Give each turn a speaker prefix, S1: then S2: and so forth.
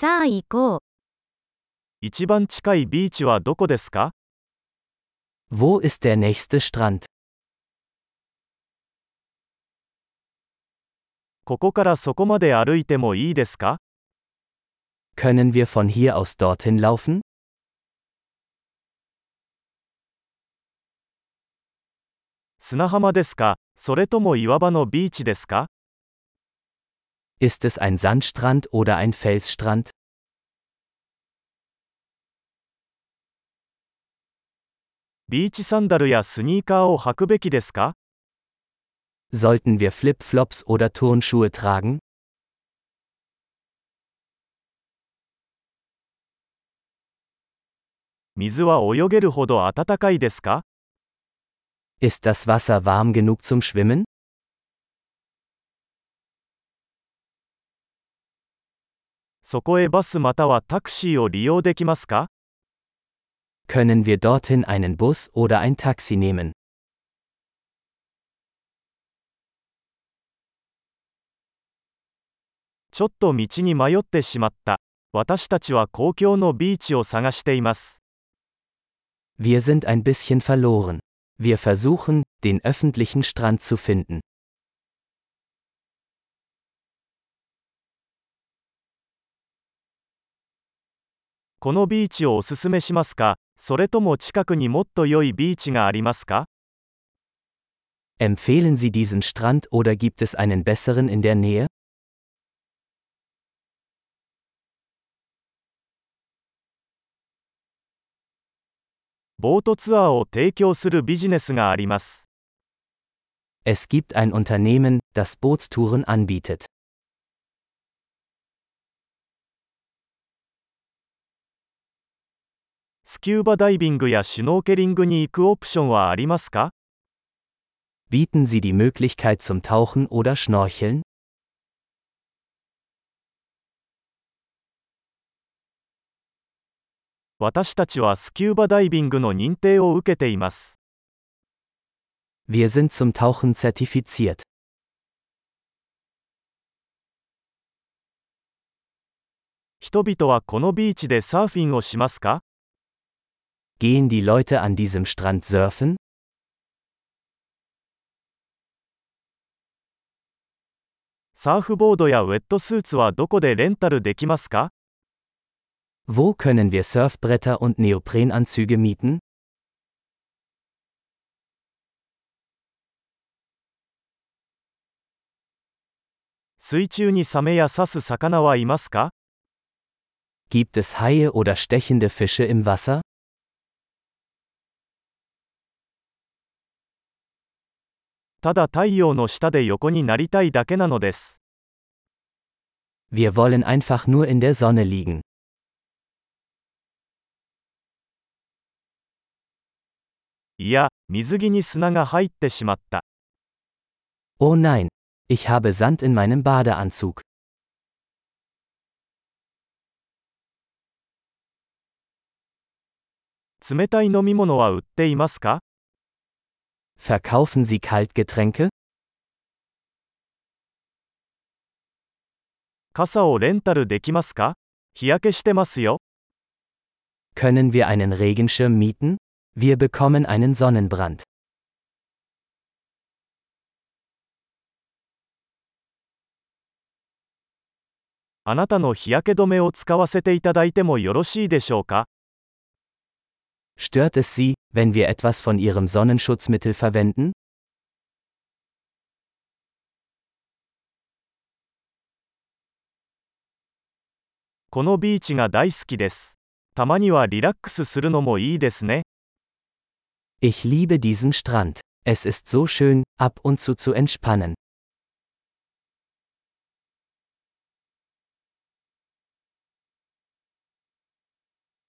S1: さあ行こう。
S2: 一番近いビーチはどこですか
S3: ？Wo ist der nächste Strand?
S2: ここからそこまで歩いてもいいですか
S3: ？Können wir von hier aus dorthin laufen?
S2: 砂浜ですか？それとも岩場のビーチですか？
S3: Ist es ein Sandstrand oder ein Felsstrand? Sollten wir Flipflops oder Turnschuhe tragen? Ist das Wasser warm genug zum Schwimmen?
S2: そこへバスまたはタクシーを利用できますか
S3: Können wir dorthin einen Bus oder ein Taxi nehmen?
S2: ちょっと道に迷ってしまった。私たちは公共のビーチを探しています。
S3: Wir sind ein bisschen verloren. Wir versuchen, den öffentlichen Strand zu finden.
S2: このビーチをおすすめしますかそれとも近くにもっと良いビーチがありますか
S3: Empfehlen Sie diesen Strand oder gibt es einen besseren in der Nähe?
S2: ボートツアーを提供するビジネスがあります。
S3: Es gibt ein Unternehmen, das Bootstouren anbietet.
S2: スキューバダイビングやシュノーケリングに行くオプションはありますか
S3: Bieten Sie die Möglichkeit zum Tauchen oder Schnorcheln?
S2: 私たちはスキューバダイビングの認定を受けています。
S3: Wir sind zum Tauchen zertifiziert.
S2: 人々はこのビーチでサーフィンをしますか
S3: Gehen die Leute an diesem Strand surfen? Wo können wir Surfbretter und Neoprenanzüge mieten? Gibt es Haie oder stechende Fische im Wasser?
S2: ただ太陽の下で横になりたいだけなのです。
S3: Wir wollen einfach nur in der Sonne liegen.
S2: いや、水着に砂が入ってしまった。
S3: Oh nein, ich habe Sand in meinem Badeanzug.
S2: 冷たい飲み物は売っていますか
S3: Verkaufen Sie Kaltgetränke?
S2: 傘をレンタルできますか日焼けしてますよ。
S3: Können wir einen Regenschirm mieten? Wir bekommen einen Sonnenbrand.
S2: あなたの日焼け止めを使わせていただいてもよろしいでしょうか
S3: Stört es Sie, wenn wir etwas von Ihrem Sonnenschutzmittel verwenden? Ich liebe diesen Strand. Es ist so schön, ab und zu zu entspannen.